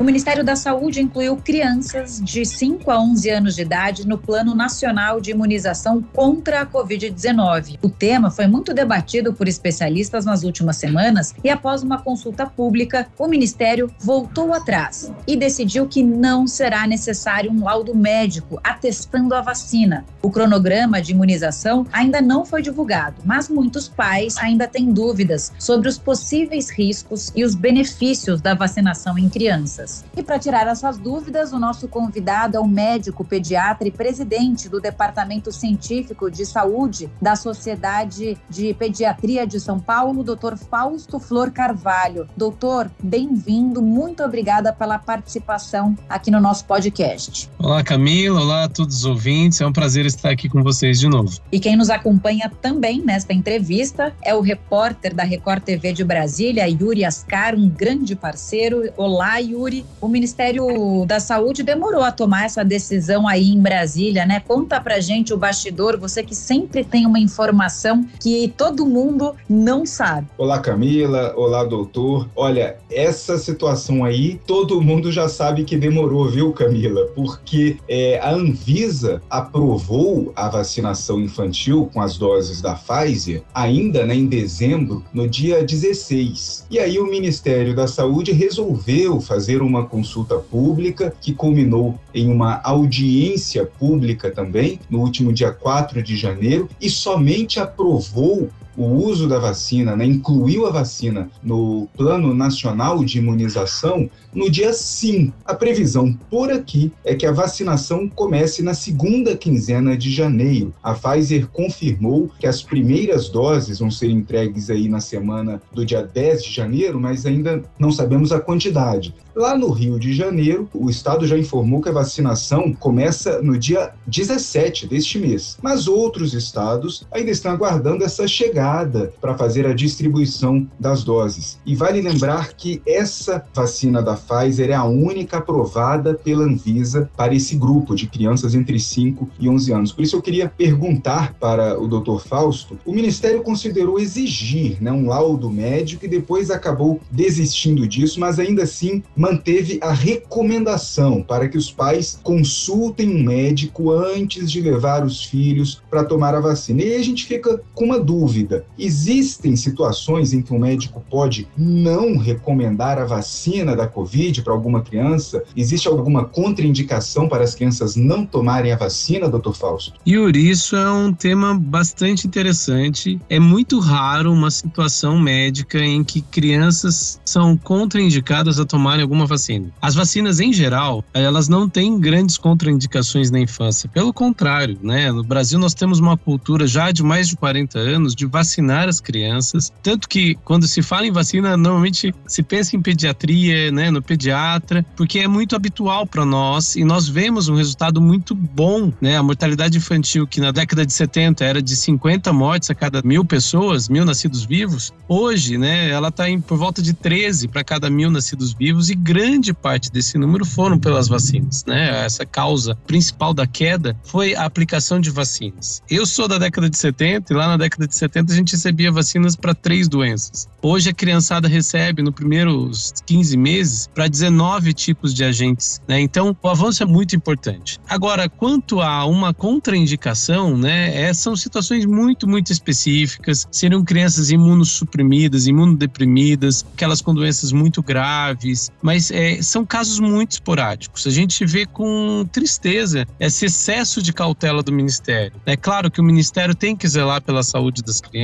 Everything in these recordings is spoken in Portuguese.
O Ministério da Saúde incluiu crianças de 5 a 11 anos de idade no Plano Nacional de Imunização contra a Covid-19. O tema foi muito debatido por especialistas nas últimas semanas e, após uma consulta pública, o Ministério voltou atrás e decidiu que não será necessário um laudo médico atestando a vacina. O cronograma de imunização ainda não foi divulgado, mas muitos pais ainda têm dúvidas sobre os possíveis riscos e os benefícios da vacinação em crianças. E para tirar essas dúvidas, o nosso convidado é o médico, pediatra e presidente do Departamento Científico de Saúde da Sociedade de Pediatria de São Paulo, Dr. Fausto Flor Carvalho. Doutor, bem-vindo, muito obrigada pela participação aqui no nosso podcast. Olá, Camila, olá a todos os ouvintes, é um prazer estar aqui com vocês de novo. E quem nos acompanha também nesta entrevista é o repórter da Record TV de Brasília, Yuri Ascar, um grande parceiro. Olá, Yuri o Ministério da Saúde demorou a tomar essa decisão aí em Brasília, né? Conta pra gente o bastidor, você que sempre tem uma informação que todo mundo não sabe. Olá, Camila. Olá, doutor. Olha, essa situação aí, todo mundo já sabe que demorou, viu, Camila? Porque é, a Anvisa aprovou a vacinação infantil com as doses da Pfizer ainda né, em dezembro, no dia 16. E aí o Ministério da Saúde resolveu fazer um uma consulta pública que culminou em uma audiência pública também no último dia 4 de janeiro e somente aprovou o uso da vacina, né, incluiu a vacina no Plano Nacional de Imunização no dia 5. A previsão por aqui é que a vacinação comece na segunda quinzena de janeiro. A Pfizer confirmou que as primeiras doses vão ser entregues aí na semana do dia 10 de janeiro, mas ainda não sabemos a quantidade. Lá no Rio de Janeiro, o estado já informou que a vacinação começa no dia 17 deste mês, mas outros estados ainda estão aguardando essa chegada para fazer a distribuição das doses. E vale lembrar que essa vacina da Pfizer é a única aprovada pela Anvisa para esse grupo de crianças entre 5 e 11 anos. Por isso eu queria perguntar para o Dr. Fausto, o Ministério considerou exigir né, um laudo médico e depois acabou desistindo disso, mas ainda assim manteve a recomendação para que os pais consultem um médico antes de levar os filhos para tomar a vacina. E aí a gente fica com uma dúvida: existem situações em que o médico pode não recomendar a vacina da Covid para alguma criança? Existe alguma contraindicação para as crianças não tomarem a vacina, doutor Fausto? Yuri, isso é um tema bastante interessante. É muito raro uma situação médica em que crianças são contraindicadas a tomarem alguma vacina. As vacinas, em geral, elas não têm grandes contraindicações na infância. Pelo contrário, né? No Brasil, nós temos uma cultura já de mais de 40 anos de vacinar as crianças. Tanto que, quando se fala em vacina, normalmente se pensa em pediatria, né? No pediatra, porque é muito habitual para nós e nós vemos um resultado muito bom, né? A mortalidade infantil, que na década de 70 era de 50 mortes a cada mil pessoas, mil nascidos vivos, hoje, né? Ela está por volta de 13 para cada mil nascidos vivos e grande parte desse número foram pelas vacinas, né? Essa causa principal da queda foi a aplicação de vacinas. Eu sou da década de 70 e lá na década de 70 a gente recebia vacinas para três doenças. Hoje a criançada recebe no primeiros 15 meses para 19 tipos de agentes, né? Então o avanço é muito importante. Agora, quanto a uma contraindicação, né? É, são situações muito, muito específicas. Seriam crianças imunossuprimidas, imunodeprimidas, aquelas com doenças muito graves, mas é, são casos muito esporádicos. A gente vê com tristeza esse excesso de cautela do Ministério. É claro que o Ministério tem que zelar pela saúde das crianças,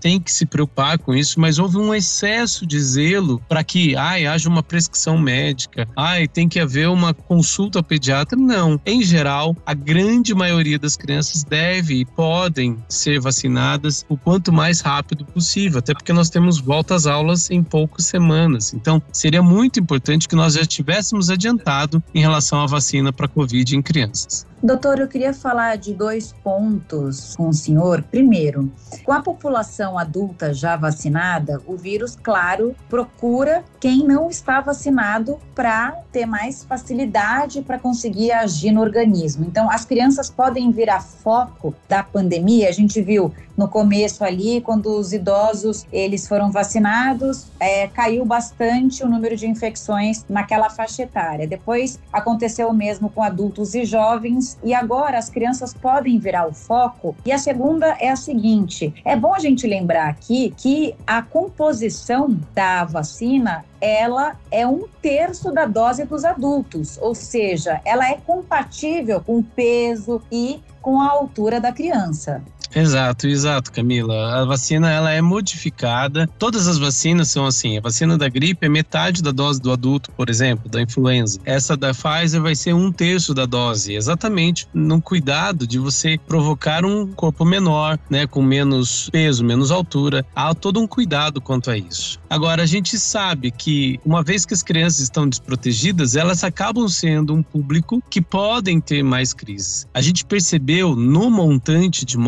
tem que se preocupar com isso, mas houve um excesso de zelo para que ai, haja uma prescrição médica, ai, tem que haver uma consulta pediatra. Não. Em geral, a grande maioria das crianças deve e podem ser vacinadas o quanto mais rápido possível, até porque nós temos volta às aulas em poucas semanas. Então, seria muito importante que nós já tivéssemos adiantado em relação à vacina para Covid em crianças. Doutor, eu queria falar de dois pontos com o senhor. Primeiro, com a população adulta já vacinada, o vírus, claro, procura quem não está vacinado para ter mais facilidade para conseguir agir no organismo. Então, as crianças podem virar foco da pandemia. A gente viu no começo ali, quando os idosos eles foram vacinados, é, caiu bastante o número de infecções naquela faixa etária. Depois aconteceu o mesmo com adultos e jovens, e agora as crianças podem virar o foco. E a segunda é a seguinte: é bom a gente lembrar aqui que a composição da vacina ela é um terço da dose dos adultos, ou seja, ela é compatível com o peso e com a altura da criança. Exato, exato, Camila. A vacina ela é modificada. Todas as vacinas são assim. A vacina da gripe é metade da dose do adulto, por exemplo, da influenza. Essa da Pfizer vai ser um terço da dose, exatamente no cuidado de você provocar um corpo menor, né, com menos peso, menos altura. Há todo um cuidado quanto a isso. Agora a gente sabe que uma vez que as crianças estão desprotegidas, elas acabam sendo um público que podem ter mais crises. A gente percebeu no montante de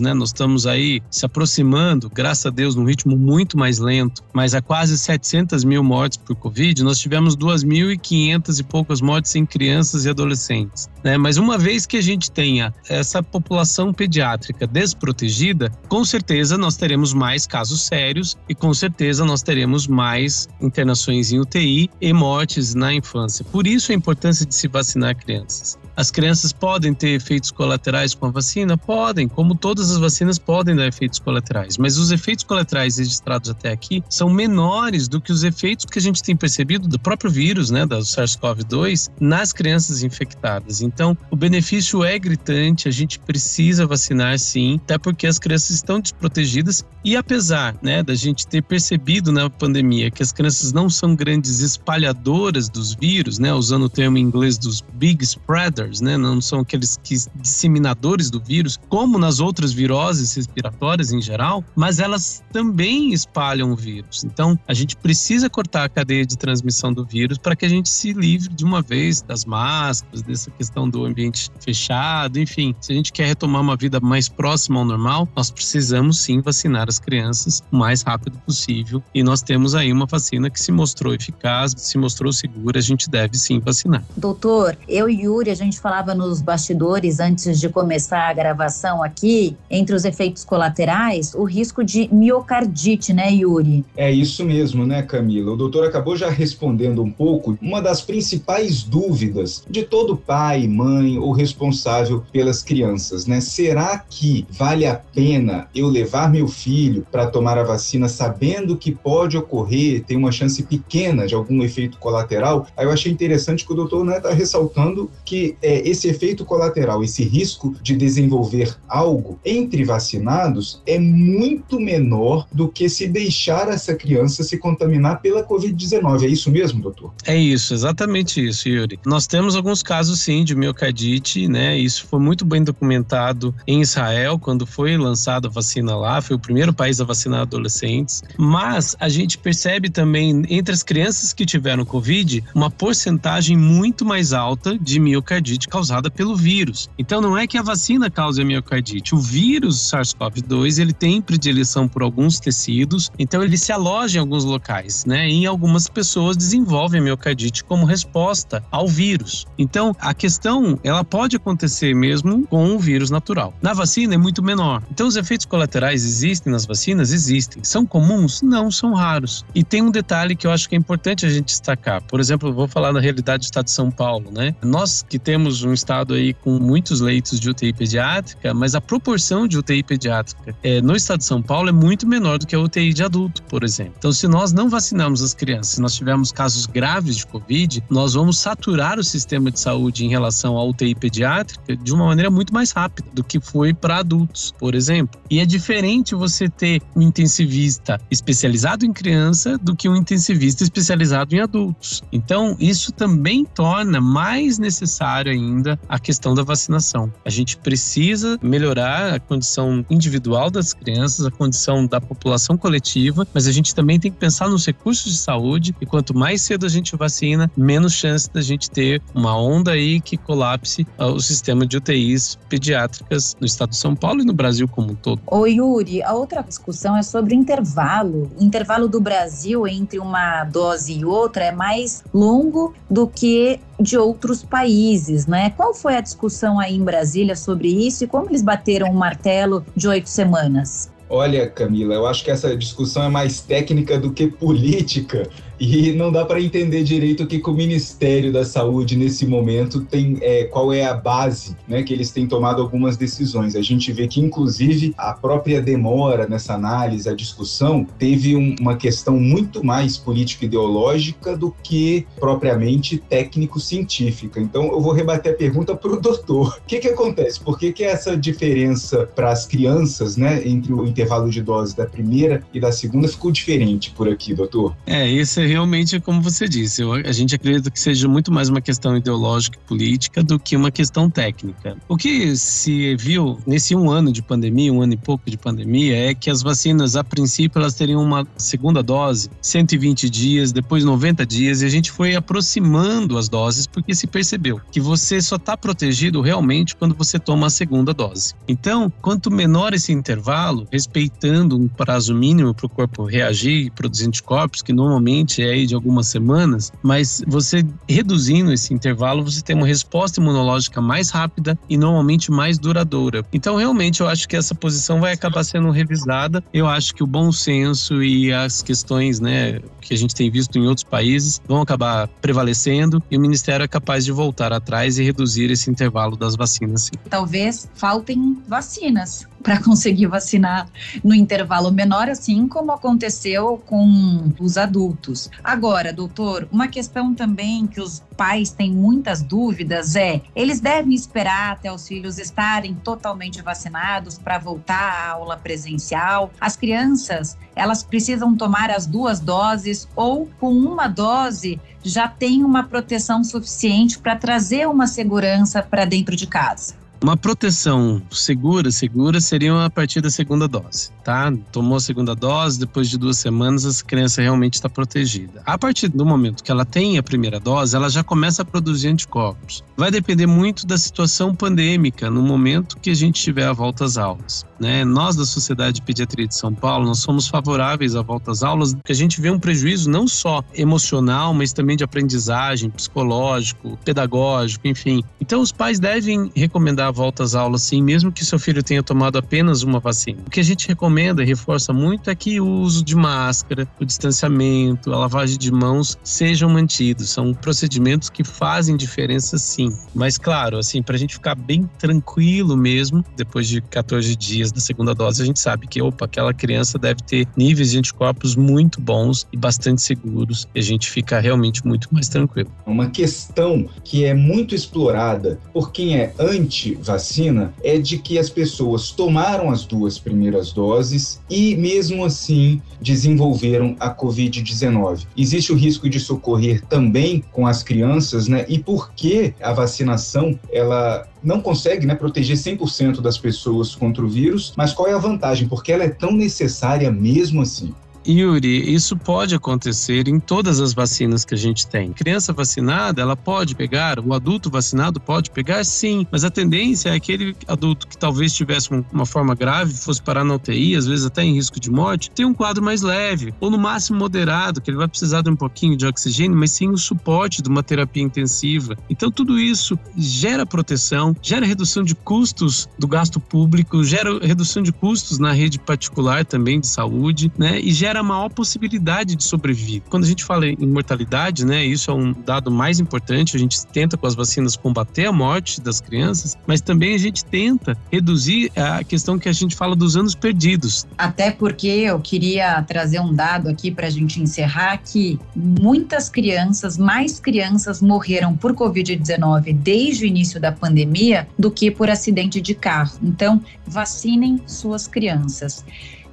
né? Nós estamos aí se aproximando, graças a Deus, num ritmo muito mais lento, mas há quase 700 mil mortes por Covid, nós tivemos 2.500 e poucas mortes em crianças e adolescentes. Né? Mas uma vez que a gente tenha essa população pediátrica desprotegida, com certeza nós teremos mais casos sérios e com certeza nós teremos mais internações em UTI e mortes na infância. Por isso a importância de se vacinar crianças. As crianças podem ter efeitos colaterais com a vacina? Podem, como todas as vacinas podem dar efeitos colaterais, mas os efeitos colaterais registrados até aqui são menores do que os efeitos que a gente tem percebido do próprio vírus, né, da SARS-CoV-2, nas crianças infectadas. Então, o benefício é gritante, a gente precisa vacinar sim, até porque as crianças estão desprotegidas e apesar, né, da gente ter percebido na pandemia que as crianças não são grandes espalhadoras dos vírus, né, usando o termo em inglês dos big spreaders, vectors, né? Não são aqueles que, disseminadores do vírus, como nas outras viroses respiratórias em geral, mas elas também espalham o vírus. Então, a gente precisa cortar a cadeia de transmissão do vírus para que a gente se livre de uma vez das máscaras, dessa questão do ambiente fechado, enfim. Se a gente quer retomar uma vida mais próxima ao normal, nós precisamos sim vacinar as crianças o mais rápido possível. E nós temos aí uma vacina que se mostrou eficaz, se mostrou segura, a gente deve sim vacinar. Doutor, eu e Yuri, a gente gente falava nos bastidores antes de começar a gravação aqui, entre os efeitos colaterais, o risco de miocardite, né, Yuri? É isso mesmo, né, Camila? O doutor acabou já respondendo um pouco uma das principais dúvidas de todo pai, mãe ou responsável pelas crianças, né? Será que vale a pena eu levar meu filho para tomar a vacina sabendo que pode ocorrer, tem uma chance pequena de algum efeito colateral? Aí eu achei interessante que o doutor está né, ressaltando que é, esse efeito colateral, esse risco de desenvolver algo entre vacinados é muito menor do que se deixar essa criança se contaminar pela Covid-19. É isso mesmo, doutor? É isso, exatamente isso, Yuri. Nós temos alguns casos, sim, de miocardite, né? Isso foi muito bem documentado em Israel, quando foi lançada a vacina lá, foi o primeiro país a vacinar adolescentes. Mas a gente percebe também, entre as crianças que tiveram Covid, uma porcentagem muito mais alta de miocardite miocardite causada pelo vírus. Então não é que a vacina cause a miocardite. O vírus SARS-CoV-2 ele tem predileção por alguns tecidos, então ele se aloja em alguns locais, né? E algumas pessoas desenvolvem miocardite como resposta ao vírus. Então a questão ela pode acontecer mesmo com o vírus natural. Na vacina é muito menor. Então os efeitos colaterais existem nas vacinas? Existem. São comuns? Não, são raros. E tem um detalhe que eu acho que é importante a gente destacar. Por exemplo, vou falar na realidade do estado de São Paulo, né? Nós que temos temos um estado aí com muitos leitos de UTI pediátrica, mas a proporção de UTI pediátrica é, no estado de São Paulo é muito menor do que a UTI de adulto, por exemplo. Então, se nós não vacinamos as crianças, se nós tivermos casos graves de Covid, nós vamos saturar o sistema de saúde em relação à UTI pediátrica de uma maneira muito mais rápida do que foi para adultos, por exemplo. E é diferente você ter um intensivista especializado em criança do que um intensivista especializado em adultos. Então, isso também torna mais necessário ainda a questão da vacinação. A gente precisa melhorar a condição individual das crianças, a condição da população coletiva, mas a gente também tem que pensar nos recursos de saúde e quanto mais cedo a gente vacina, menos chance da gente ter uma onda aí que colapse uh, o sistema de UTIs pediátricas no estado de São Paulo e no Brasil como um todo. Ô Yuri, a outra discussão é sobre intervalo. O intervalo do Brasil entre uma dose e outra é mais longo do que de outros países, né? Qual foi a discussão aí em Brasília sobre isso e como eles bateram o martelo de oito semanas? Olha, Camila, eu acho que essa discussão é mais técnica do que política. E não dá para entender direito o que, que, o Ministério da Saúde, nesse momento, tem, é, qual é a base né, que eles têm tomado algumas decisões. A gente vê que, inclusive, a própria demora nessa análise, a discussão, teve um, uma questão muito mais político-ideológica do que propriamente técnico-científica. Então, eu vou rebater a pergunta para o doutor. O que, que acontece? Por que, que essa diferença para as crianças, né, entre o intervalo de dose da primeira e da segunda, ficou diferente por aqui, doutor? É, isso é realmente, como você disse, eu, a gente acredita que seja muito mais uma questão ideológica e política do que uma questão técnica. O que se viu nesse um ano de pandemia, um ano e pouco de pandemia, é que as vacinas, a princípio, elas teriam uma segunda dose, 120 dias, depois 90 dias, e a gente foi aproximando as doses porque se percebeu que você só está protegido realmente quando você toma a segunda dose. Então, quanto menor esse intervalo, respeitando um prazo mínimo para o corpo reagir e produzir anticorpos, que normalmente aí de algumas semanas, mas você reduzindo esse intervalo, você tem uma resposta imunológica mais rápida e normalmente mais duradoura. Então, realmente, eu acho que essa posição vai acabar sendo revisada. Eu acho que o bom senso e as questões, né, que a gente tem visto em outros países vão acabar prevalecendo e o Ministério é capaz de voltar atrás e reduzir esse intervalo das vacinas. Sim. Talvez faltem vacinas para conseguir vacinar no intervalo menor, assim como aconteceu com os adultos. Agora, doutor, uma questão também que os pais têm muitas dúvidas é: eles devem esperar até os filhos estarem totalmente vacinados para voltar à aula presencial? As crianças, elas precisam tomar as duas doses ou com uma dose já tem uma proteção suficiente para trazer uma segurança para dentro de casa? Uma proteção segura, segura, seria a partir da segunda dose, tá? Tomou a segunda dose, depois de duas semanas, essa criança realmente está protegida. A partir do momento que ela tem a primeira dose, ela já começa a produzir anticorpos. Vai depender muito da situação pandêmica no momento que a gente tiver a volta às aulas. Né? Nós da Sociedade de Pediatria de São Paulo, nós somos favoráveis à volta às aulas, porque a gente vê um prejuízo não só emocional, mas também de aprendizagem, psicológico, pedagógico, enfim. Então os pais devem recomendar a volta às aulas sim, mesmo que seu filho tenha tomado apenas uma vacina. O que a gente recomenda e reforça muito é que o uso de máscara, o distanciamento, a lavagem de mãos sejam mantidos. São procedimentos que fazem diferença sim. Mas claro, assim, para a gente ficar bem tranquilo mesmo, depois de 14 dias da segunda dose, a gente sabe que, opa, aquela criança deve ter níveis de anticorpos muito bons e bastante seguros, e a gente fica realmente muito mais tranquilo. Uma questão que é muito explorada por quem é anti-vacina é de que as pessoas tomaram as duas primeiras doses e, mesmo assim, desenvolveram a Covid-19. Existe o risco de socorrer também com as crianças, né? E por que a vacinação ela não consegue né, proteger 100% das pessoas contra o vírus, mas qual é a vantagem? Porque ela é tão necessária mesmo assim. Yuri, isso pode acontecer em todas as vacinas que a gente tem. Criança vacinada, ela pode pegar, o adulto vacinado pode pegar, sim, mas a tendência é aquele adulto que talvez tivesse uma forma grave, fosse parar na UTI, às vezes até em risco de morte, tem um quadro mais leve, ou no máximo moderado, que ele vai precisar de um pouquinho de oxigênio, mas sim o suporte de uma terapia intensiva. Então, tudo isso gera proteção, gera redução de custos do gasto público, gera redução de custos na rede particular também de saúde, né? E gera gera maior possibilidade de sobrevivir. Quando a gente fala em mortalidade, né, isso é um dado mais importante, a gente tenta com as vacinas combater a morte das crianças, mas também a gente tenta reduzir a questão que a gente fala dos anos perdidos. Até porque eu queria trazer um dado aqui para a gente encerrar que muitas crianças, mais crianças morreram por Covid-19 desde o início da pandemia do que por acidente de carro. Então, vacinem suas crianças.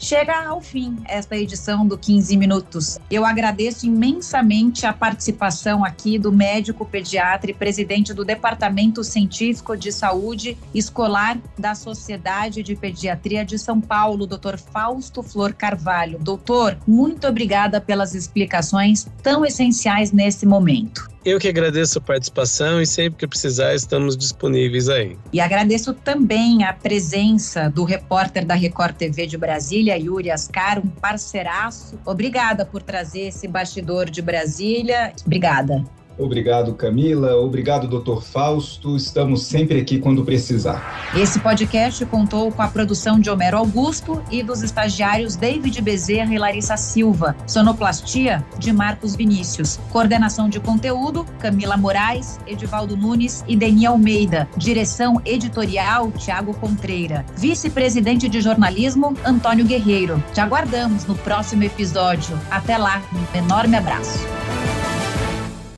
Chega ao fim esta edição do 15 Minutos. Eu agradeço imensamente a participação aqui do médico pediatra e presidente do Departamento Científico de Saúde Escolar da Sociedade de Pediatria de São Paulo, Dr. Fausto Flor Carvalho. Doutor, muito obrigada pelas explicações tão essenciais nesse momento. Eu que agradeço a participação e sempre que precisar estamos disponíveis aí. E agradeço também a presença do repórter da Record TV de Brasília, Yuri Ascar, um parceiraço. Obrigada por trazer esse bastidor de Brasília. Obrigada. Obrigado, Camila. Obrigado, doutor Fausto. Estamos sempre aqui quando precisar. Esse podcast contou com a produção de Homero Augusto e dos estagiários David Bezerra e Larissa Silva. Sonoplastia de Marcos Vinícius. Coordenação de conteúdo, Camila Moraes, Edivaldo Nunes e Deni Almeida. Direção editorial, Tiago Contreira. Vice-presidente de jornalismo, Antônio Guerreiro. Te aguardamos no próximo episódio. Até lá, um enorme abraço.